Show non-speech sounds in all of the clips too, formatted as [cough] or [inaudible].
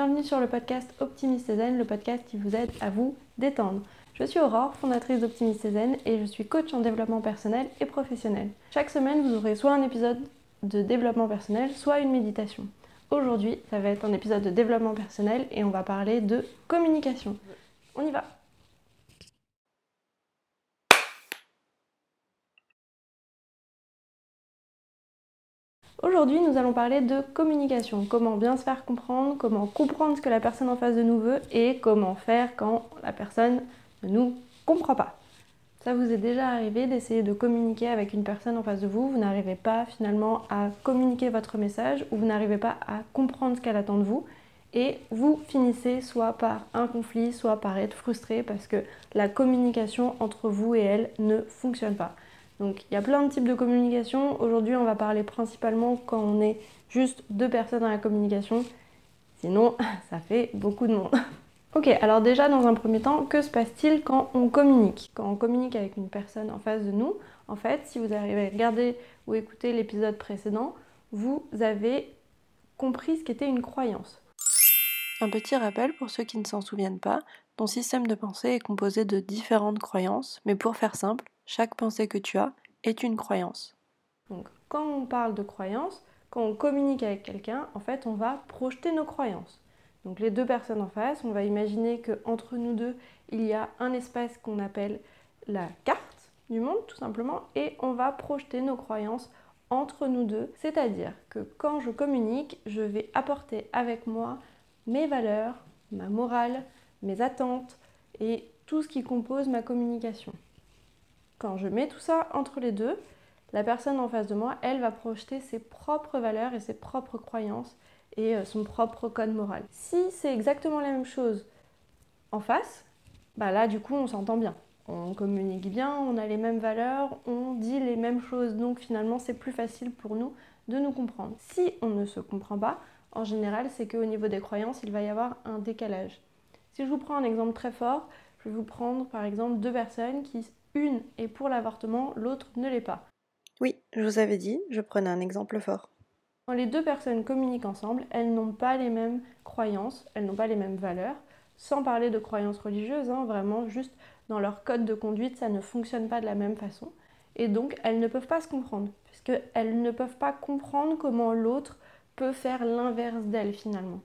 bienvenue sur le podcast Optimiste Zen, le podcast qui vous aide à vous détendre. Je suis Aurore, fondatrice d'Optimiste Zen et je suis coach en développement personnel et professionnel. Chaque semaine, vous aurez soit un épisode de développement personnel, soit une méditation. Aujourd'hui, ça va être un épisode de développement personnel et on va parler de communication. On y va Aujourd'hui, nous allons parler de communication, comment bien se faire comprendre, comment comprendre ce que la personne en face de nous veut et comment faire quand la personne ne nous comprend pas. Ça vous est déjà arrivé d'essayer de communiquer avec une personne en face de vous, vous n'arrivez pas finalement à communiquer votre message ou vous n'arrivez pas à comprendre ce qu'elle attend de vous et vous finissez soit par un conflit, soit par être frustré parce que la communication entre vous et elle ne fonctionne pas. Donc il y a plein de types de communication. Aujourd'hui, on va parler principalement quand on est juste deux personnes dans la communication. Sinon, [laughs] ça fait beaucoup de monde. [laughs] ok, alors déjà dans un premier temps, que se passe-t-il quand on communique? Quand on communique avec une personne en face de nous, en fait, si vous arrivez à regarder ou écouter l'épisode précédent, vous avez compris ce qu'était une croyance. Un petit rappel pour ceux qui ne s'en souviennent pas, ton système de pensée est composé de différentes croyances, mais pour faire simple, chaque pensée que tu as est une croyance. Donc quand on parle de croyance, quand on communique avec quelqu'un, en fait, on va projeter nos croyances. Donc les deux personnes en face, on va imaginer qu'entre nous deux, il y a un espace qu'on appelle la carte du monde, tout simplement, et on va projeter nos croyances entre nous deux. C'est-à-dire que quand je communique, je vais apporter avec moi mes valeurs, ma morale, mes attentes et tout ce qui compose ma communication. Quand je mets tout ça entre les deux, la personne en face de moi, elle va projeter ses propres valeurs et ses propres croyances et euh, son propre code moral. Si c'est exactement la même chose en face, bah là du coup on s'entend bien. On communique bien, on a les mêmes valeurs, on dit les mêmes choses, donc finalement c'est plus facile pour nous de nous comprendre. Si on ne se comprend pas, en général c'est qu'au niveau des croyances, il va y avoir un décalage. Si je vous prends un exemple très fort, je vais vous prendre par exemple deux personnes qui une est pour l'avortement, l'autre ne l'est pas. Oui, je vous avais dit, je prenais un exemple fort. Quand les deux personnes communiquent ensemble, elles n'ont pas les mêmes croyances, elles n'ont pas les mêmes valeurs, sans parler de croyances religieuses, hein, vraiment juste dans leur code de conduite, ça ne fonctionne pas de la même façon. Et donc, elles ne peuvent pas se comprendre, puisqu'elles ne peuvent pas comprendre comment l'autre peut faire l'inverse d'elles finalement.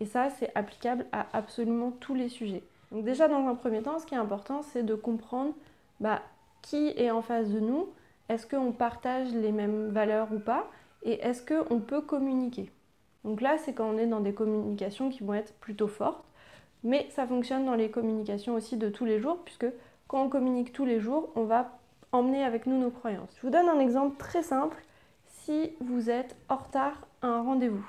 Et ça, c'est applicable à absolument tous les sujets. Donc déjà, dans un premier temps, ce qui est important, c'est de comprendre bah, qui est en face de nous, est-ce qu'on partage les mêmes valeurs ou pas, et est-ce qu'on peut communiquer? Donc là, c'est quand on est dans des communications qui vont être plutôt fortes, mais ça fonctionne dans les communications aussi de tous les jours, puisque quand on communique tous les jours, on va emmener avec nous nos croyances. Je vous donne un exemple très simple. Si vous êtes en retard à un rendez-vous,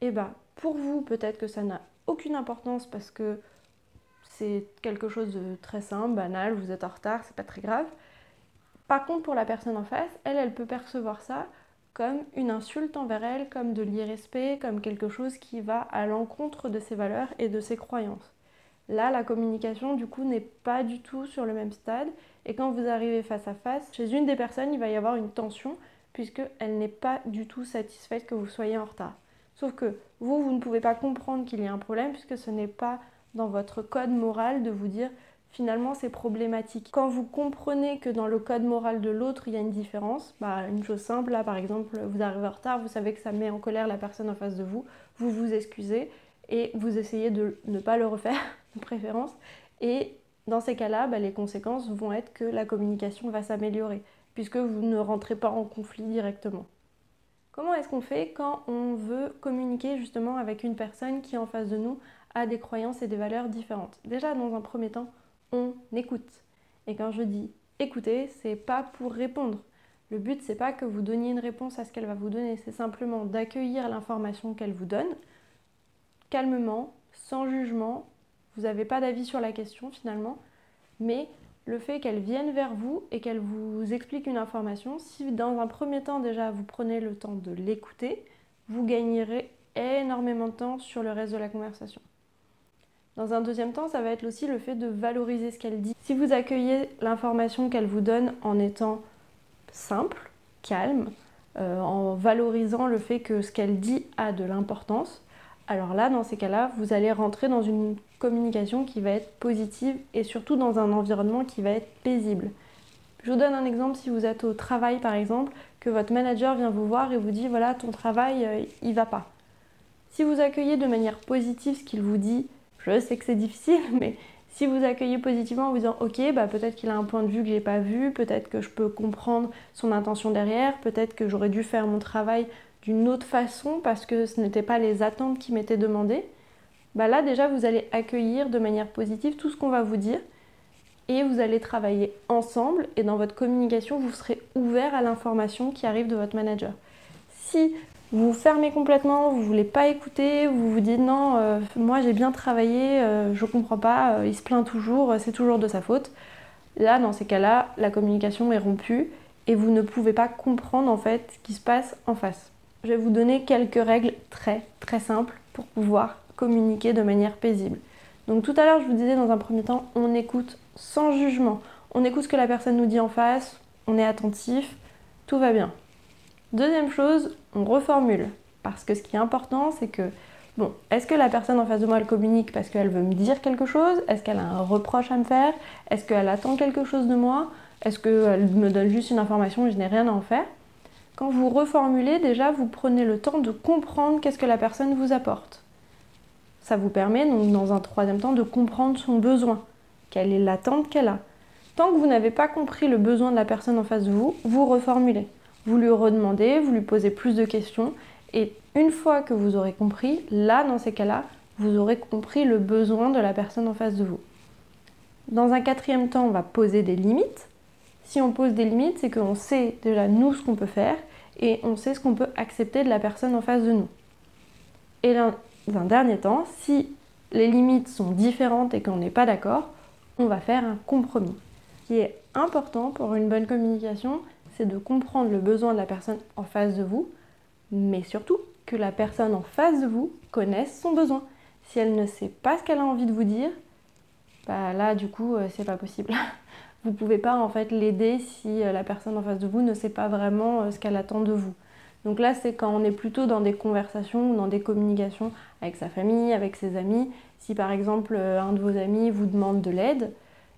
et eh bien pour vous, peut-être que ça n'a aucune importance parce que c'est quelque chose de très simple, banal, vous êtes en retard, c'est pas très grave. Par contre, pour la personne en face, elle, elle peut percevoir ça comme une insulte envers elle, comme de l'irrespect, comme quelque chose qui va à l'encontre de ses valeurs et de ses croyances. Là, la communication, du coup, n'est pas du tout sur le même stade. Et quand vous arrivez face à face, chez une des personnes, il va y avoir une tension, puisqu'elle n'est pas du tout satisfaite que vous soyez en retard. Sauf que vous, vous ne pouvez pas comprendre qu'il y a un problème, puisque ce n'est pas dans votre code moral de vous dire finalement c'est problématique. Quand vous comprenez que dans le code moral de l'autre il y a une différence, bah, une chose simple, là par exemple vous arrivez en retard, vous savez que ça met en colère la personne en face de vous, vous vous excusez et vous essayez de ne pas le refaire [laughs] de préférence. Et dans ces cas-là, bah, les conséquences vont être que la communication va s'améliorer puisque vous ne rentrez pas en conflit directement. Comment est-ce qu'on fait quand on veut communiquer justement avec une personne qui en face de nous a des croyances et des valeurs différentes. Déjà, dans un premier temps, on écoute. Et quand je dis écouter, c'est pas pour répondre. Le but, c'est pas que vous donniez une réponse à ce qu'elle va vous donner, c'est simplement d'accueillir l'information qu'elle vous donne, calmement, sans jugement. Vous n'avez pas d'avis sur la question finalement, mais le fait qu'elle vienne vers vous et qu'elle vous explique une information, si dans un premier temps déjà vous prenez le temps de l'écouter, vous gagnerez énormément de temps sur le reste de la conversation. Dans un deuxième temps, ça va être aussi le fait de valoriser ce qu'elle dit. Si vous accueillez l'information qu'elle vous donne en étant simple, calme, euh, en valorisant le fait que ce qu'elle dit a de l'importance, alors là, dans ces cas-là, vous allez rentrer dans une communication qui va être positive et surtout dans un environnement qui va être paisible. Je vous donne un exemple, si vous êtes au travail par exemple, que votre manager vient vous voir et vous dit voilà, ton travail, euh, il va pas. Si vous accueillez de manière positive ce qu'il vous dit, je sais que c'est difficile, [laughs] mais si vous accueillez positivement en vous disant ok, bah peut-être qu'il a un point de vue que j'ai pas vu, peut-être que je peux comprendre son intention derrière, peut-être que j'aurais dû faire mon travail d'une autre façon parce que ce n'étaient pas les attentes qui m'étaient demandées, bah là déjà vous allez accueillir de manière positive tout ce qu'on va vous dire et vous allez travailler ensemble et dans votre communication vous serez ouvert à l'information qui arrive de votre manager. Si vous fermez complètement, vous voulez pas écouter, vous vous dites non, euh, moi j'ai bien travaillé, euh, je comprends pas, euh, il se plaint toujours, c'est toujours de sa faute. Là, dans ces cas-là, la communication est rompue et vous ne pouvez pas comprendre en fait ce qui se passe en face. Je vais vous donner quelques règles très très simples pour pouvoir communiquer de manière paisible. Donc tout à l'heure, je vous disais dans un premier temps, on écoute sans jugement. On écoute ce que la personne nous dit en face, on est attentif, tout va bien. Deuxième chose, on reformule. Parce que ce qui est important, c'est que, bon, est-ce que la personne en face de moi, elle communique parce qu'elle veut me dire quelque chose? Est-ce qu'elle a un reproche à me faire? Est-ce qu'elle attend quelque chose de moi? Est-ce qu'elle me donne juste une information et je n'ai rien à en faire? Quand vous reformulez, déjà, vous prenez le temps de comprendre qu'est-ce que la personne vous apporte. Ça vous permet donc dans un troisième temps de comprendre son besoin, quelle est l'attente qu'elle a? Tant que vous n'avez pas compris le besoin de la personne en face de vous, vous reformulez. Vous lui redemandez, vous lui posez plus de questions et une fois que vous aurez compris, là dans ces cas-là, vous aurez compris le besoin de la personne en face de vous. Dans un quatrième temps, on va poser des limites. Si on pose des limites, c'est qu'on sait déjà nous ce qu'on peut faire et on sait ce qu'on peut accepter de la personne en face de nous. Et dans un dernier temps, si les limites sont différentes et qu'on n'est pas d'accord, on va faire un compromis. Qui est important pour une bonne communication, c'est de comprendre le besoin de la personne en face de vous, mais surtout que la personne en face de vous connaisse son besoin. Si elle ne sait pas ce qu'elle a envie de vous dire, bah là du coup euh, c'est pas possible. [laughs] Vous pouvez pas en fait l'aider si euh, la personne en face de vous ne sait pas vraiment euh, ce qu'elle attend de vous. Donc là, c'est quand on est plutôt dans des conversations ou dans des communications avec sa famille, avec ses amis. Si par exemple un de vos amis vous demande de l'aide,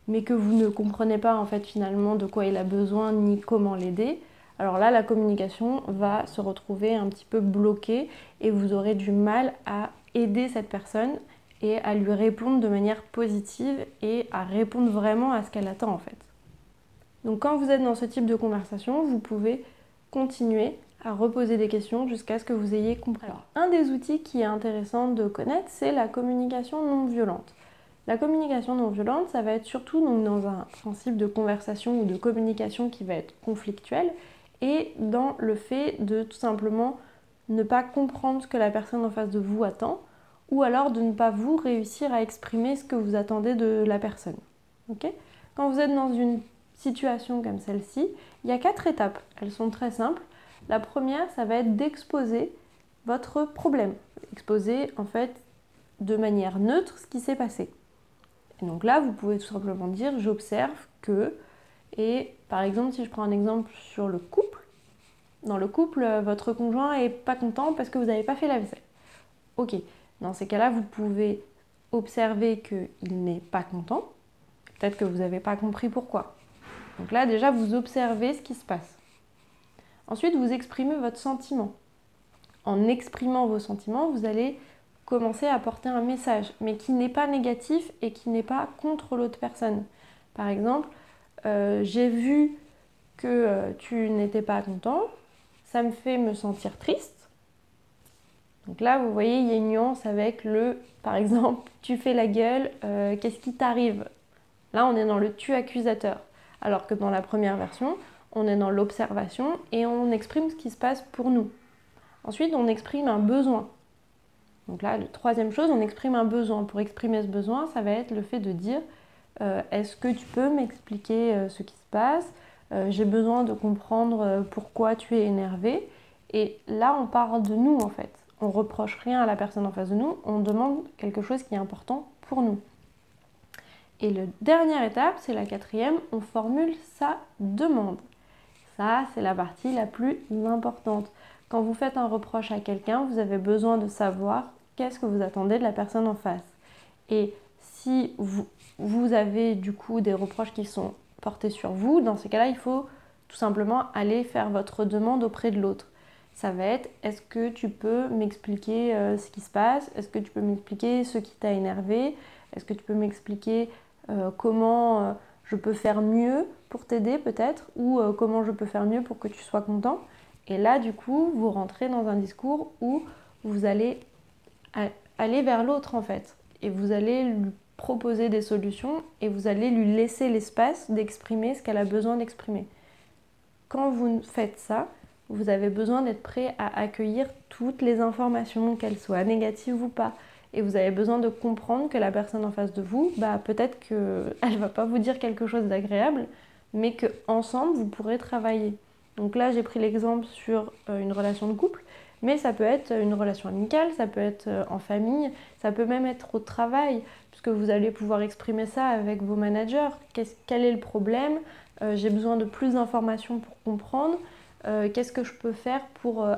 mais que vous ne comprenez pas en fait finalement de quoi il a besoin ni comment l'aider, alors là, la communication va se retrouver un petit peu bloquée et vous aurez du mal à aider cette personne et à lui répondre de manière positive et à répondre vraiment à ce qu'elle attend en fait. Donc quand vous êtes dans ce type de conversation, vous pouvez continuer à reposer des questions jusqu'à ce que vous ayez compris. Alors, un des outils qui est intéressant de connaître, c'est la communication non violente. La communication non violente, ça va être surtout donc, dans un principe de conversation ou de communication qui va être conflictuel et dans le fait de tout simplement ne pas comprendre ce que la personne en face de vous attend ou alors de ne pas vous réussir à exprimer ce que vous attendez de la personne. Quand vous êtes dans une situation comme celle-ci, il y a quatre étapes. Elles sont très simples. La première, ça va être d'exposer votre problème. Exposer en fait de manière neutre ce qui s'est passé. Et donc là, vous pouvez tout simplement dire j'observe que, et par exemple, si je prends un exemple sur le couple, dans le couple, votre conjoint est pas content parce que vous n'avez pas fait la vaisselle. Ok, dans ces cas-là, vous pouvez observer qu'il n'est pas content. Peut-être que vous n'avez pas compris pourquoi. Donc là, déjà, vous observez ce qui se passe. Ensuite, vous exprimez votre sentiment. En exprimant vos sentiments, vous allez commencer à apporter un message, mais qui n'est pas négatif et qui n'est pas contre l'autre personne. Par exemple, euh, j'ai vu que euh, tu n'étais pas content, ça me fait me sentir triste. Donc là, vous voyez, il y a une nuance avec le, par exemple, [laughs] tu fais la gueule, euh, qu'est-ce qui t'arrive? Là, on est dans le tu accusateur. Alors que dans la première version, on est dans l'observation et on exprime ce qui se passe pour nous. Ensuite, on exprime un besoin. Donc là, la troisième chose, on exprime un besoin. Pour exprimer ce besoin, ça va être le fait de dire euh, est-ce que tu peux m'expliquer euh, ce qui se passe? Euh, J'ai besoin de comprendre pourquoi tu es énervé. Et là, on parle de nous en fait. On reproche rien à la personne en face de nous, on demande quelque chose qui est important pour nous. Et la dernière étape, c'est la quatrième, on formule sa demande. Ça, c'est la partie la plus importante. Quand vous faites un reproche à quelqu'un, vous avez besoin de savoir qu'est-ce que vous attendez de la personne en face. Et si vous, avez du coup des reproches qui sont portés sur vous, dans ces cas-là, il faut tout simplement aller faire votre demande auprès de l'autre. Ça va être est-ce que tu peux m'expliquer euh, ce qui se passe? Est-ce que tu peux m'expliquer ce qui t'a énervé? Est-ce que tu peux m'expliquer euh, comment euh, je peux faire mieux pour t'aider peut-être? Ou comment je peux faire mieux pour que tu sois content? Et là, du coup, vous rentrez dans un discours où vous allez aller vers l'autre en fait. Et vous allez lui proposer des solutions et vous allez lui laisser l'espace d'exprimer ce qu'elle a besoin d'exprimer. Quand vous faites ça, vous avez besoin d'être prêt à accueillir toutes les informations, qu'elles soient négatives ou pas. Et vous avez besoin de comprendre que la personne en face de vous, bah, peut-être qu'elle [laughs] ne va pas vous dire quelque chose d'agréable, mais qu'ensemble, vous pourrez travailler. Donc là, j'ai pris l'exemple sur euh, une relation de couple, mais ça peut être une relation amicale, ça peut être euh, en famille, ça peut même être au travail, puisque vous allez pouvoir exprimer ça avec vos managers. quel est le problème? Euh, J'ai besoin de plus d'informations pour comprendre. Euh, qu'est-ce que je peux faire pour,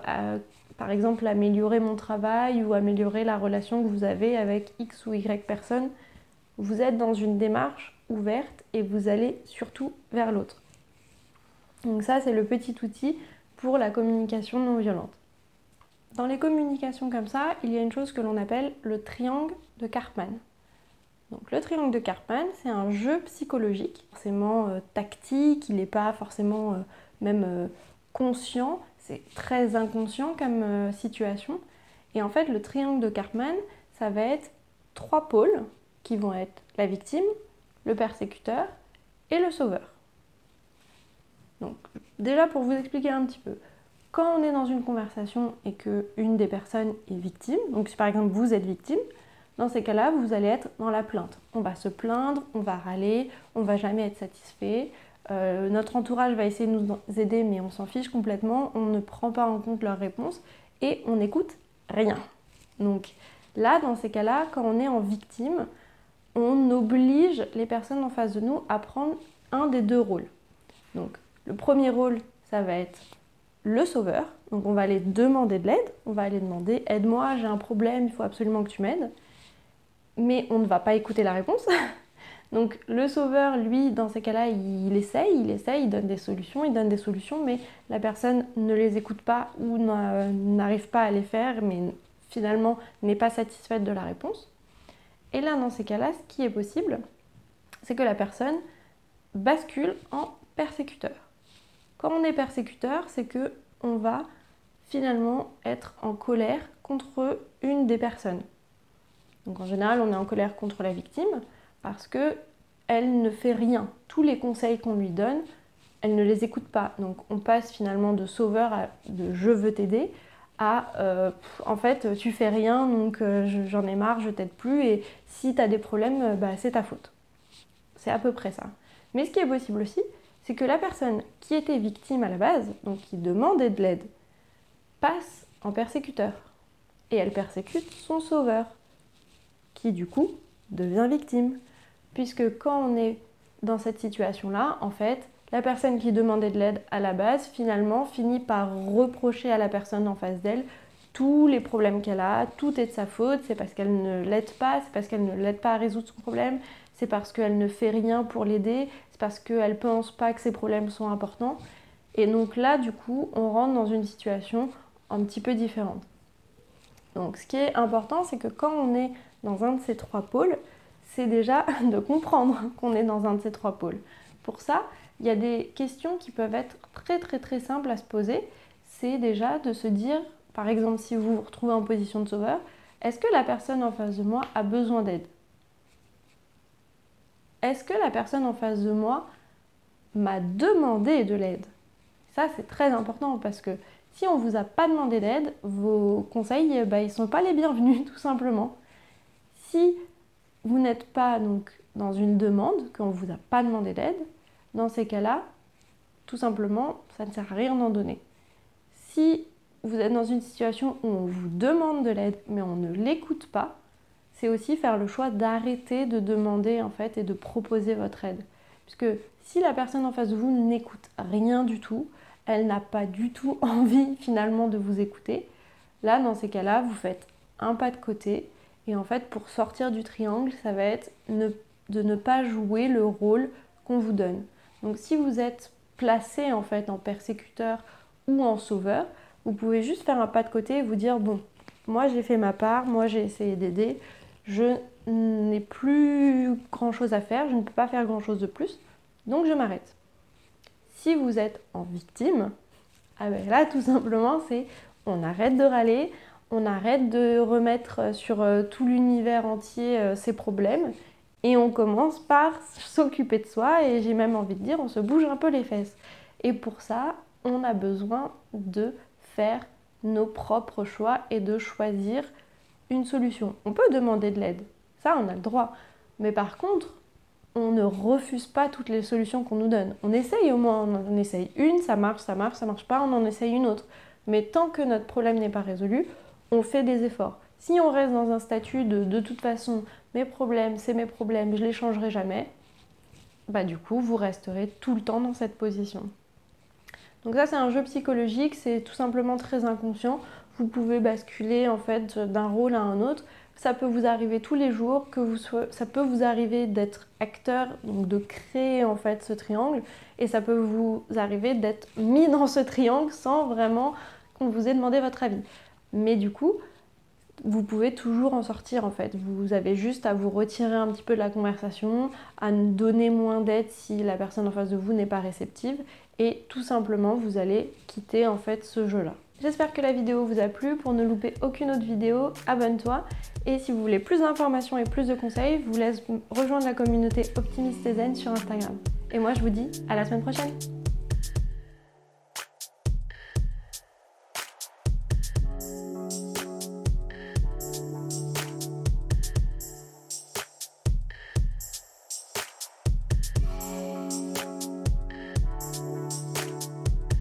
par exemple, améliorer mon travail ou améliorer la relation que vous avez avec X ou Y personne? Vous êtes dans une démarche ouverte et vous allez surtout vers l'autre. Donc ça, c'est le petit outil pour la communication non violente. Dans les communications comme ça, il y a une chose que l'on appelle le triangle de Karpman. Donc le triangle de Karpman, c'est un jeu psychologique, forcément euh, tactique, il n'est pas forcément même conscient, c'est très inconscient comme euh, situation. Et en fait, le triangle de Karpman, ça va être trois pôles qui vont être la victime, le persécuteur et le sauveur. Donc, déjà pour vous expliquer un petit peu, quand on est dans une conversation et que une des personnes est victime, donc si par exemple vous êtes victime, dans ces cas-là, vous allez être dans la plainte. On va se plaindre, on va râler, on va jamais être satisfait, euh, notre entourage va essayer de nous aider, mais on s'en fiche complètement, on ne prend pas en compte leurs réponses et on n'écoute rien. Donc là, dans ces cas-là, quand on est en victime, on oblige les personnes en face de nous à prendre un des deux rôles. Donc le premier rôle, ça va être le sauveur. Donc on va aller demander de l'aide, on va aller demander aide-moi, j'ai un problème, il faut absolument que tu m'aides. Mais on ne va pas écouter la réponse [laughs] Donc le sauveur, lui, dans ces cas-là, il essaye, il essaye, il donne des solutions, il donne des solutions, mais la personne ne les écoute pas ou n'arrive pas à les faire, mais finalement n'est pas satisfaite de la réponse. Et là, dans ces cas-là, ce qui est possible, c'est que la personne bascule en persécuteur. Quand on est persécuteur, c'est que on va finalement être en colère contre une des personnes. Donc en général, on est en colère contre la victime parce que elle ne fait rien. Tous les conseils qu'on lui donne, elle ne les écoute pas. Donc on passe finalement de sauveur à de je veux t'aider à euh, en fait tu fais rien donc euh, j'en ai marre, je t'aide plus et si tu as des problèmes, euh, bah, c'est ta faute. C'est à peu près ça. Mais ce qui est possible aussi, c'est que la personne qui était victime à la base, donc qui demandait de l'aide, passe en persécuteur. Et elle persécute son sauveur, qui du coup devient victime. Puisque quand on est dans cette situation-là, en fait, la personne qui demandait de l'aide à la base, finalement, finit par reprocher à la personne en face d'elle tous les problèmes qu'elle a, tout est de sa faute, c'est parce qu'elle ne l'aide pas, c'est parce qu'elle ne l'aide pas à résoudre son problème, c'est parce qu'elle ne fait rien pour l'aider, c'est parce qu'elle pense pas que ses problèmes sont importants. Et donc là, du coup, on rentre dans une situation un petit peu différente. Donc ce qui est important, c'est que quand on est dans un de ces trois pôles, c'est déjà [laughs] de comprendre qu'on est dans un de ces trois pôles. Pour ça, il y a des questions qui peuvent être très très très simples à se poser. C'est déjà de se dire, par exemple, si vous vous retrouvez en position de sauveur, est-ce que la personne en face de moi a besoin d'aide? Est-ce que la personne en face de moi m'a demandé de l'aide? Ça, c'est très important parce que si on ne vous a pas demandé d'aide, vos conseils, bah, ils ne sont pas les bienvenus, [laughs] tout simplement. Si vous n'êtes pas donc dans une demande, qu'on ne vous a pas demandé d'aide, dans ces cas-là, tout simplement, ça ne sert à rien d'en donner. Si vous êtes dans une situation où on vous demande de l'aide, mais on ne l'écoute pas, c'est aussi faire le choix d'arrêter de demander en fait et de proposer votre aide. Puisque si la personne en face de vous n'écoute rien du tout, elle n'a pas du tout [laughs] envie finalement de vous écouter, là dans ces cas-là, vous faites un pas de côté. Et en fait, pour sortir du triangle, ça va être de ne pas jouer le rôle qu'on vous donne. Donc si vous êtes placé en fait en persécuteur ou en sauveur, vous pouvez juste faire un pas de côté et vous dire bon, moi j'ai fait ma part, moi j'ai essayé d'aider, je n'ai plus grand chose à faire, je ne peux pas faire grand chose de plus, donc je m'arrête. Si vous êtes en victime, ah ben là tout simplement c'est on arrête de râler, on arrête de remettre sur euh, tout l'univers entier euh, ses problèmes et on commence par s'occuper de soi et j'ai même envie de dire on se bouge un peu les fesses. Et pour ça, on a besoin de faire nos propres choix et de choisir solution. On peut demander de l'aide, ça on a le droit. Mais par contre, on ne refuse pas toutes les solutions qu'on nous donne. On essaye au moins, on en essaye une, ça marche, ça marche, ça marche pas, on en essaye une autre. Mais tant que notre problème n'est pas résolu, on fait des efforts. Si on reste dans un statut de de toute façon, mes problèmes, c'est mes problèmes, je les changerai jamais, bah du coup, vous resterez tout le temps dans cette position. Donc ça, c'est un jeu psychologique, c'est tout simplement très inconscient. Vous pouvez basculer en fait d'un rôle à un autre. Ça peut vous arriver tous les jours, que vous ça peut vous arriver d'être acteur, donc de créer en fait ce triangle, et ça peut vous arriver d'être mis dans ce triangle sans vraiment qu'on vous ait demandé votre avis. Mais du coup, vous pouvez toujours en sortir en fait. Vous avez juste à vous retirer un petit peu de la conversation, à donner moins d'aide si la personne en face de vous n'est pas réceptive et tout simplement vous allez quitter en fait ce jeu-là. J'espère que la vidéo vous a plu. Pour ne louper aucune autre vidéo, abonne-toi. Et si vous voulez plus d'informations et plus de conseils, je vous laisse rejoindre la communauté Optimiste sur Instagram. Et moi je vous dis à la semaine prochaine